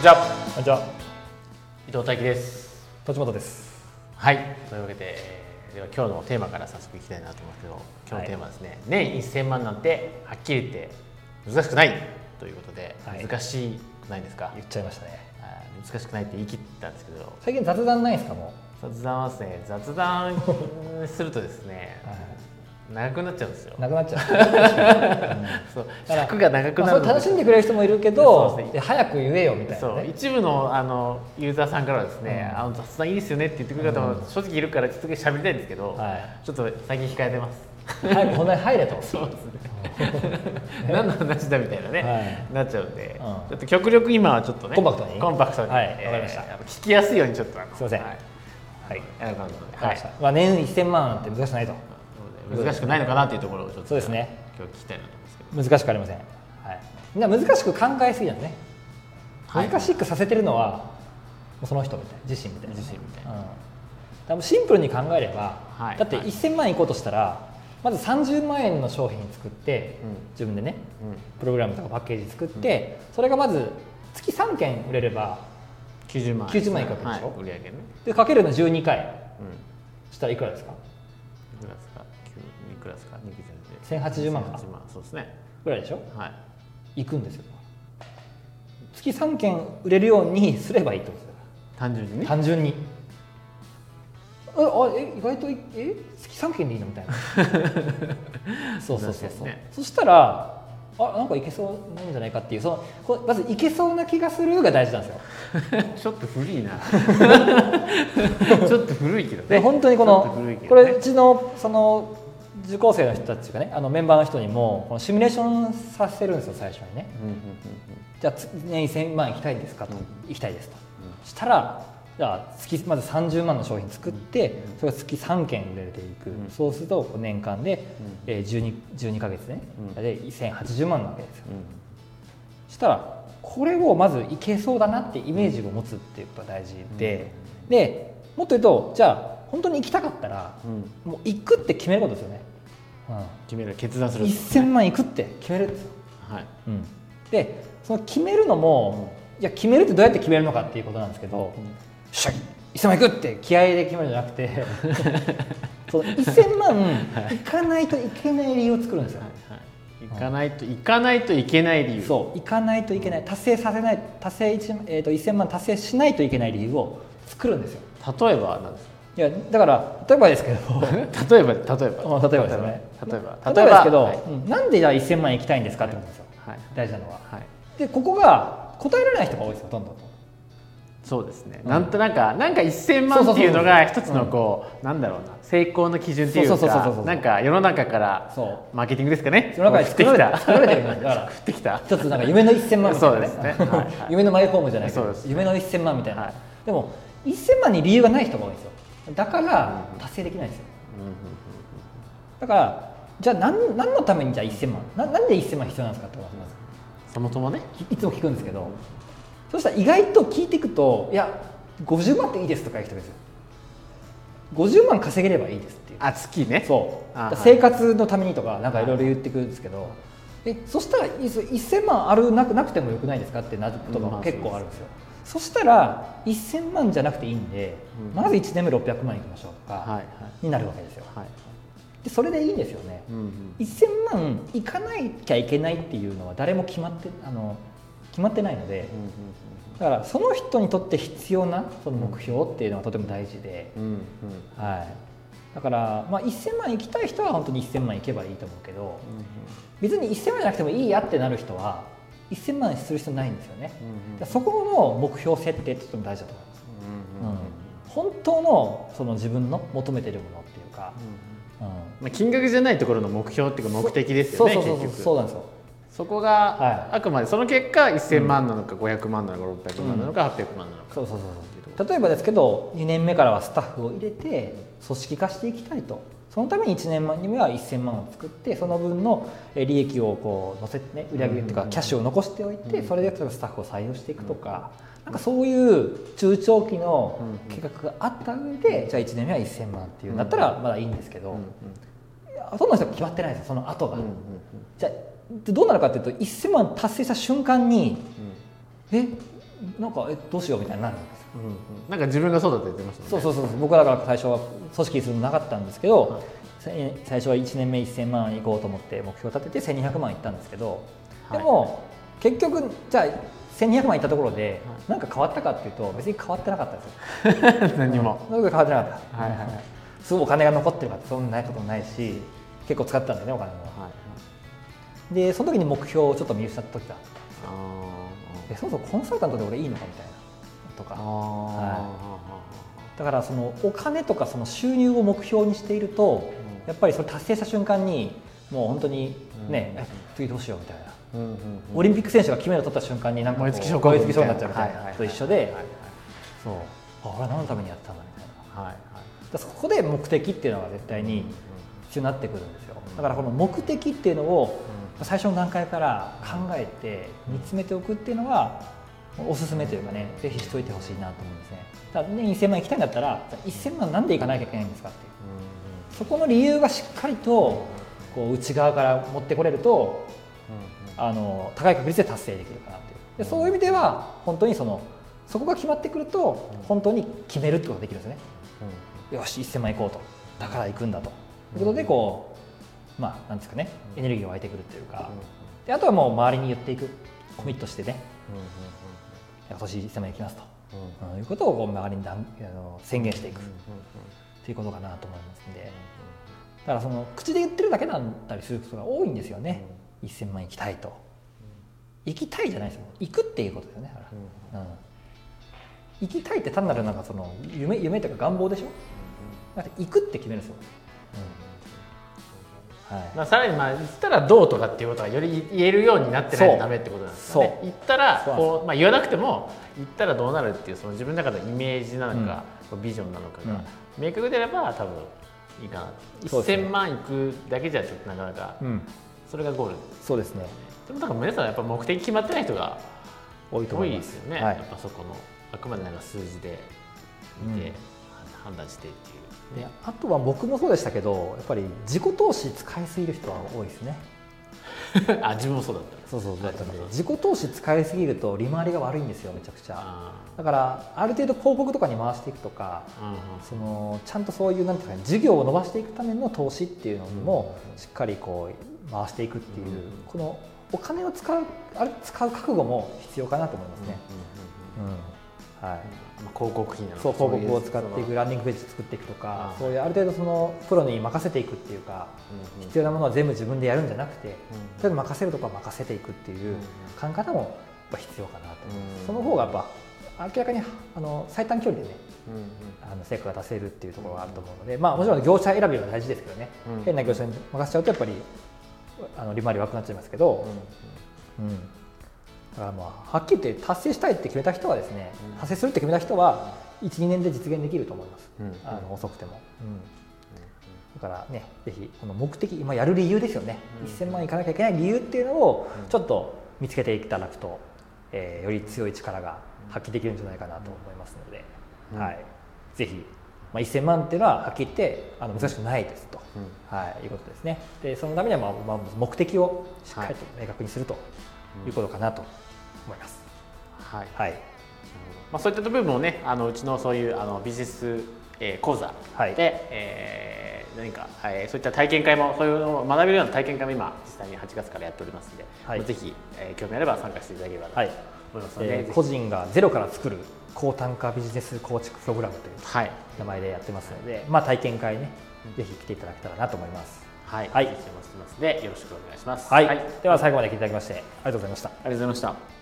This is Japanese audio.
にちは。こんにちは。伊藤大樹です。栃本です。はい。というわけでえーでは今日のテーマから早速いきたいなと思うんですけど今日のテーマはですね、年1000万なんてはっきり言って難しくないということで、はい。難しくないですか？言っちゃいましたね。はい。難しくないって言い切ったんですけど。最近雑談ないですかも雑談はですね雑談するとですねう、はい長くなっちゃうんですよ。なくなっちゃう。そう。だから尺が長くまあそなるれ楽しんでくれる人もいるけそうどねで早く言えよみたいな、そう。ね、一部のあのユーザーさんからはですね、うん。あの雑談いいですよねって言ってくる方も正直いるからちょっと喋りたいんですけど、はい。ちょっと最近控えてます。早く本題入れと。そうですね。何の話だみたいなね、はい。なっちゃうんで、うん。ちょっと極力今はちょっとねコンパクトに？コンパクトに、はいえーわかりました。聞きやすいようにちょっとすいません。はい、はい。やる感じで、わかりました、まあ、年1000万って難しくないと。はい、難しくないのかなっていうところをちょっとそうですね。今日聞きたいなと思うんですけど。難しくありません、はい、みんな難しく考えすぎなね、はい。難しくさせてるのはその人みたい自身みたいな、自身みたいな。うん、多分シンプルに考えれば、はい。だってはい。1000万いこうとしたらまず30万円の商品作って、うん。自分でねうん、プログラムとかパッケージ作って、それがまず月3件売れれば90万90万いくわけでしょ。はい、売り上げね。でかけるの12回。したらいくらですか？いくらですか？？9いくらですか？2 1080万か1080万そうですね。ぐらいでしょ？はい。いくんですよ月3件売れるようにすればいいってことですよ単純に？ね。単純にえあえ意外といえ月3件でいいのみたいな そうそうそうそう、ねそしたらあなんかいけそうなんじゃないかっていうそのこまずいけそうな気がするが大事なんですよ ちょっと古いな。ちょっと古いけどでね。本当にこの、ねこれうちのその受講生の人たちがねあのメンバーの人にもこのシミュレーションさせるんですよ最初にね。うんうんうんじゃあつ年1000万いきたいですかと、うん。行きたいですと、したらじゃあ月まず30万の商品作って、それが月3件売れていく、うん。そうすると年間で、えー、12, 12ヶ月ね、うん。で1080万なわけですよ。うん。したらこれをまずいけそうだなってイメージを持つっていうことが大事で、でもっと言うとじゃあ本当に行きたかったらうん。もう行くって決めることですよね、決める決断すうん、る。1000万行くって。決めるんですよはい。うん、でその決めるのも、いや決めるってどうやって決めるのかっていうことなんですけど、よっしゃ1000万いくって気合で決めるんじゃなくて その1000万い。かないといけない理由を作るんですよ、はい行かないと行かないといけない理由。そう。いかないといけない。達成させない達成 1,、えー、と1000万達成しないといけない理由を作るんですよ。例えばなんですか？いやだから例えばですけど 例えば例えば。まあ例えばですよね。例えば。例えば。ですけど、はい。うん。なんでじゃあ1000万行きたいんですかってことですよ、はい。大事なのは。はい。でここが答えられない人が多いですよどんどん。とそうですね。うんなんとなんかなんか1000万っていうのが一つのこうなんだろうな。成功の基準っていうかなんか世の中からマーケティングですかね。世の中に作られて作られてるんでから 食ってきた。一つなんか夢の1000万みたいなね。そうですね。はい。は い夢のマイホームじゃないけどそうです夢の1000万みたいな、はい。でも1000万に理由がない人が多いんですよだからうん。達成できないんですよ。だからじゃあ何何のためにじゃあ1000万ななんで1000万必要なんですかってことなんです。そもそもね。いいつも聞くんですけど。そしたら意外と聞いていくといや50万っていいですとか言う人ですよ。50万稼げればいいですっていう。あ月ね。そう。生活のためにとかなんかいろいろ言ってくるんですけど、えそしたらいっそ1000万あるなくなくてもよくないですかってなることが結構あるんですよ、そしたら1000万じゃなくていいんで、うん。まず1年目600万いきましょうとかになるわけですよ、はい。でそれでいいんですよね、うんうん。1000万いかなきゃいけないっていうのは誰も決まってあの決まってないので、だからその人にとって必要なその目標っていうのはとても大事で、うんうん。うんはい、だから、まあ、1000万行きたい人は本当に1000万行けばいいと思うけど別に1000万じゃなくてもいいやってなる人は1000万する必要ないんですよね、うんうんそこの目標設定ってとても大事だと思います、うんうんうん本当のその自分の求めてるものっていうか、うんまあ金額じゃないところの目標っていうか目的ですよね。結局。そうなんですよ。そこが、はい。あくまでその結果1000万なのか500万なのか600万なのか800万なのか、そうそうそうそう。例えばですけど2年目からはスタッフを入れて組織化していきたいとそのために1年目は1000万を作ってその分のえ利益をこう乗せてね売り上げっていうかキャッシュを残しておいてそれでスタッフを採用していくとかなんかそういう中長期の計画があった上でじゃあ1年目は1000万っていうんだったらまだいいんですけどほとん。どの人は決まってないですよその後が。じゃあでどうなるかっていうと1000万達成した瞬間にえなんかえどうしようみたいになるんですよ。うんうん。なんか自分がそうだって言ってましたね。そうそうそう。僕はだから最初は組織にするのなかったんですけど、せ最初は1年目1000万いこうと思って目標を立てて1200万いったんですけど、はい。でも結局じゃあ1200万いったところで何か変わったかっていうと別に変わってなかったんですよ。何も。何か変わってなかった、はいはいはい。すごいお金が残ってるかってそんなないこともないし結構使ってたんだよねお金も。はいでその時に目標をちょっと見失った時があえそもそもコンサルタントで俺いいのかみたいなとか。ー。あだからそのお金とかその収入を目標にしていると、うん。やっぱりそれ達成した瞬間にもう本当にね、うんえ次どうしようみたいな、ーうんうんうん。オリンピック選手が金メダル取った瞬間になんか燃え尽きそうになっちゃうみたいはいはいはないと一緒で、はいはい。そう。あ俺は何のためにやったんだみたいな。はいはい。だそこで目的っていうのが絶対に必要になってくるんですよ。だからこの目的っていうのを最初の段階から考えて見つめておくっていうのはおすすめというかねぜひしといてほしいなと思うんですね。だからね1000万行きたいんだったら1000万なんで行かなきゃいけないんですかって。いうそこの理由がしっかりとこう内側から持ってこれるとあの高い確率で達成できるかなという。でそういう意味では本当にそのそこが決まってくると本当に決めるってことができるんですね。よし1000万行こうと。だから行くんだと。いうことでこうまあなんですかね。エネルギーが湧いてくるっていうか。であとはもう周りに言っていく。コミットしてね今年1000万行きますと、うん。いうことをこう周りにだんあの宣言していく。っていうことかなと思いますんで。だからその口で言ってるだけだったりすることが多いんですよね、1000万行きたいと。行きたいじゃないですよ。行くっていうことですよねだから、うん行きたいって単なるなんかその夢夢というか願望でしょ？だって行くって決めるんですよ、うんはい。まあ、さらにまあ言ったらどうとかっていうことがより言えるようになってないとダメってことなんですよね。言ったらこう、まあ、言わなくても言ったらどうなるっていうその自分の中のイメージなのか、こうビジョンなのかが明確であれば多分いいかな。ね。1000万いくだけじゃちょっとなかなかうん、それがゴール。そうですね。でもなんか皆さんやっぱ目的決まってない人が多いと思いまですすよね、はい。やっぱそこのあくまでなんか数字で見て、うん。判断してっていうであとは僕もそうでしたけどやっぱり自己投資使いすぎる人は多いですね。あ自分もそうだった。そうそうだったんで自己投資使いすぎると利回りが悪いんですよめちゃくちゃ。あだからある程度広告とかに回していくとかーうんうん。そのちゃんとそういうなんていうか、ね、事業を伸ばしていくための投資っていうのにもしっかりこう回していくっていう、うんこのお金を使うあれ使う覚悟も必要かなと思いますね。うんはい。まあ、広告費なそう広告を使っていくそランディングページ作っていくとかあそういうある程度そのプロに任せていくっていうか必要なものは全部自分でやるんじゃなくて任せるとこは任せていくっていううん考え方もやっぱ必要かなとうんその方がやっぱ明らかにあの最短距離でねあの成果が出せるっていうところがあると思うので、まあ、もちろん業者選びは大事ですけどね、うん変な業者に任せちゃうとやっぱりあの利回り悪くなっちゃいますけど、うんだからまあはっきり言って達成したいって決めた人はですね、うん。達成するって決めた人は12年で実現できると思います、うん。あの遅くても、だからねぜひこの目的今やる理由ですよね、うん。1000万いかなきゃいけない理由っていうのをうん。ちょっと見つけていただくと、えーより強い力が発揮できるんじゃないかなと思いますので、うん。はい、ぜひ、まあ、1000万っていうのははっきり言ってあの難しくないですと、うん。はい、いうことですね。でそのためには、まあまあ、目的をしっかりと明確にするということかなと思います。はい。はい、まあ、そういった部分をねあのうちのそういうあのビジネス、えー講座で、はい。えー何か、はい、そういった体験会もそういうのを学べるような体験会も今実際に8月からやっておりますので、はい。まあぜひ、えー興味あれば参加していただければとはい。思いますので、えーぜひ。個人がゼロから作る高単価ビジネス構築プログラムというはい。名前でやってますので、まあ、体験会ね、ぜひ来ていただけたらなと思います。はい、はい。でよろしくお願いします。はい、ありがとうでは最後まで聞いていただきましてありがとうございました。ございました。